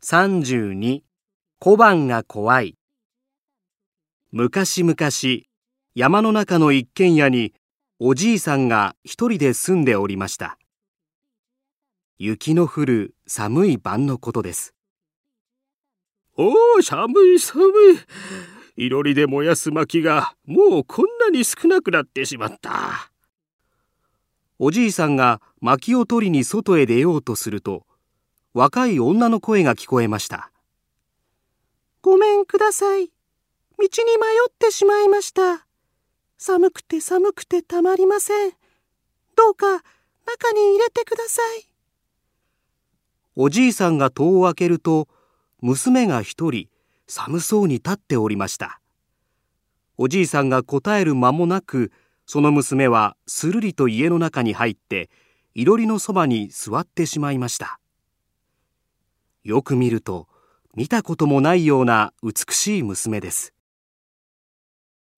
32小判が怖い。昔々山の中の一軒家におじいさんが一人で住んでおりました。雪の降る寒い晩のことです。おお寒い寒い。いろりで燃やす薪がもうこんなに少なくなってしまった。おじいさんが薪を取りに外へ出ようとすると若い女の声が聞こえました。ごめんください。道に迷ってしまいました。寒くて寒くてたまりません。どうか中に入れてください。おじいさんが戸を開けると娘が一人寒そうに立っておりました。おじいさんが答える間もなくその娘はするりと家の中に入っていろりのそばに座ってしまいました。よく見ると見たこともないような美しい娘です。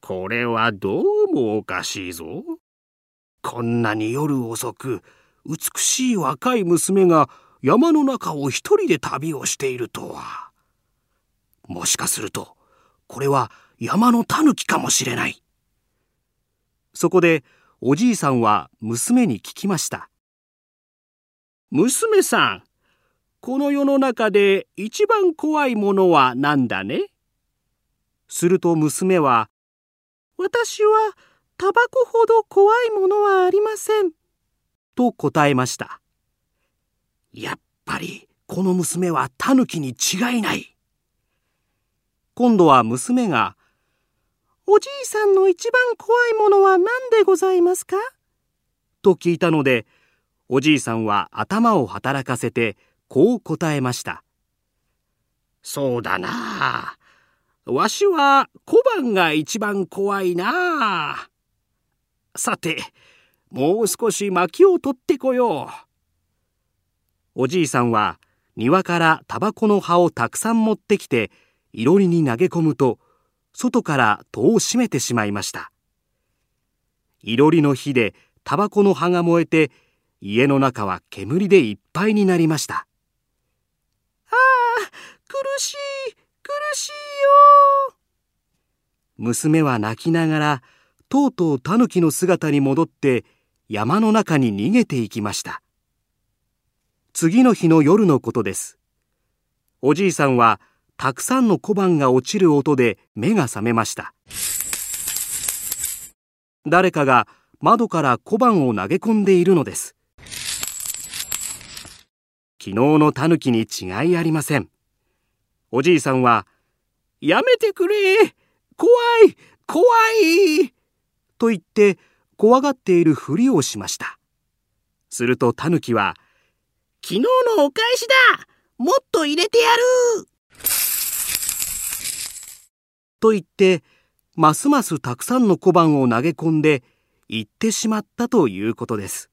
これはどうもおかしいぞ。こんなに夜遅く美しい若い娘が山の中を一人で旅をしているとは。もしかするとこれは山のタヌキかもしれない。そこでおじいさんは娘に聞きました。娘さんこの世の中で一番怖いものは何だね?すると娘は、私はタバコほど怖いものはありません。と答えました。やっぱりこの娘はタヌキに違いない。今度は娘が、おじいさんの一番怖いものは何でございますか？と聞いたので、おじいさんは頭を働かせて、こう答えました。そうだな。わしは小判が一番怖いな。さて、もう少し薪を取ってこよう。おじいさんは庭からタバコの葉をたくさん持ってきて、いろりに投げ込むと、外から戸を閉めてしまいました。いろりの火でタバコの葉が燃えて、家の中は煙でいっぱいになりました。苦しい。苦しいよ。娘は泣きながらとうとうタヌキの姿に戻って山の中に逃げていきました。次の日の夜のことです。おじいさんはたくさんの小判が落ちる音で目が覚めました。誰かが窓から小判を投げ込んでいるのです。昨日のタヌキに違いありません。おじいさんは、やめてくれ怖い怖いと言って怖がっているふりをしました。するとタヌキは、昨日のお返しだもっと入れてやると言って、ますますたくさんの小判を投げ込んで行ってしまったということです。